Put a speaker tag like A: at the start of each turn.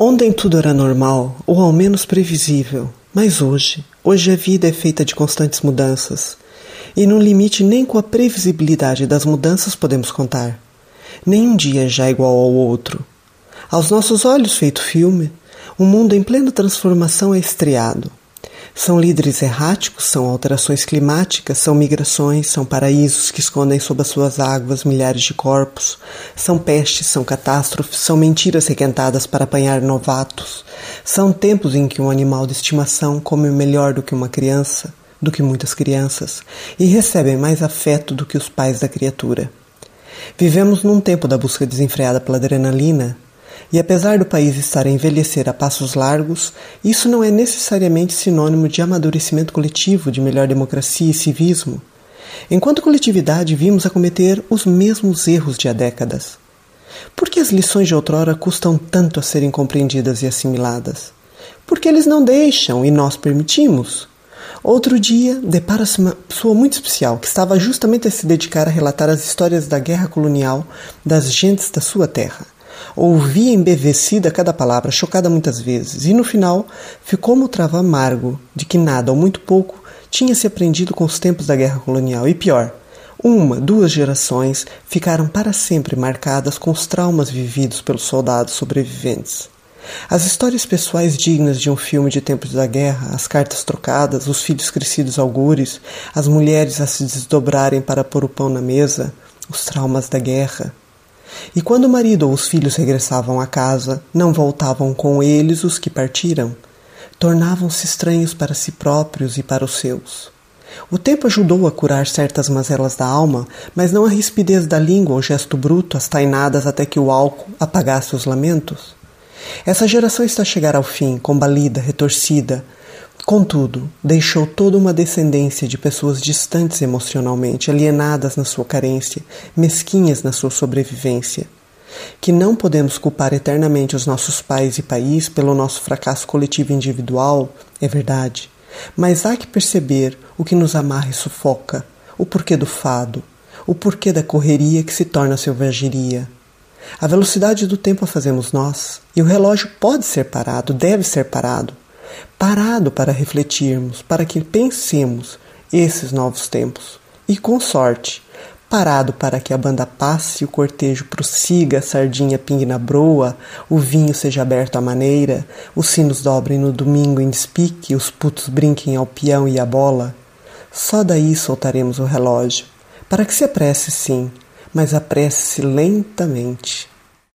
A: Ontem tudo era normal, ou ao menos previsível, mas hoje, hoje a vida é feita de constantes mudanças. E no limite nem com a previsibilidade das mudanças podemos contar. Nenhum dia já é igual ao outro. Aos nossos olhos feito filme, o mundo em plena transformação é estreado. São líderes erráticos, são alterações climáticas, são migrações, são paraísos que escondem sob as suas águas milhares de corpos, são pestes, são catástrofes, são mentiras requentadas para apanhar novatos, são tempos em que um animal de estimação come melhor do que uma criança, do que muitas crianças, e recebe mais afeto do que os pais da criatura. Vivemos num tempo da busca desenfreada pela adrenalina, e apesar do país estar a envelhecer a passos largos, isso não é necessariamente sinônimo de amadurecimento coletivo, de melhor democracia e civismo. Enquanto coletividade, vimos a cometer os mesmos erros de há décadas. Por que as lições de outrora custam tanto a serem compreendidas e assimiladas? Porque eles não deixam e nós permitimos. Outro dia, depara-se uma pessoa muito especial que estava justamente a se dedicar a relatar as histórias da guerra colonial das gentes da sua terra. Ouvia embevecida cada palavra, chocada muitas vezes, e no final ficou como travo amargo de que nada ou muito pouco tinha se aprendido com os tempos da guerra colonial. E pior, uma, duas gerações ficaram para sempre marcadas com os traumas vividos pelos soldados sobreviventes. As histórias pessoais dignas de um filme de tempos da guerra, as cartas trocadas, os filhos crescidos algures, as mulheres a se desdobrarem para pôr o pão na mesa, os traumas da guerra, e quando o marido ou os filhos regressavam à casa, não voltavam com eles os que partiram. Tornavam-se estranhos para si próprios e para os seus. O tempo ajudou a curar certas mazelas da alma, mas não a rispidez da língua ou gesto bruto, as tainadas até que o álcool apagasse os lamentos. Essa geração está a chegar ao fim, combalida, retorcida, Contudo, deixou toda uma descendência de pessoas distantes emocionalmente, alienadas na sua carência, mesquinhas na sua sobrevivência. Que não podemos culpar eternamente os nossos pais e país pelo nosso fracasso coletivo e individual, é verdade, mas há que perceber o que nos amarra e sufoca, o porquê do fado, o porquê da correria que se torna selvageria. A velocidade do tempo a fazemos nós, e o relógio pode ser parado, deve ser parado parado para refletirmos, para que pensemos esses novos tempos. E com sorte, parado para que a banda passe, o cortejo prossiga, a sardinha pingue na broa, o vinho seja aberto à maneira, os sinos dobrem no domingo em despique, os putos brinquem ao peão e à bola. Só daí soltaremos o relógio, para que se apresse sim, mas apresse-se lentamente.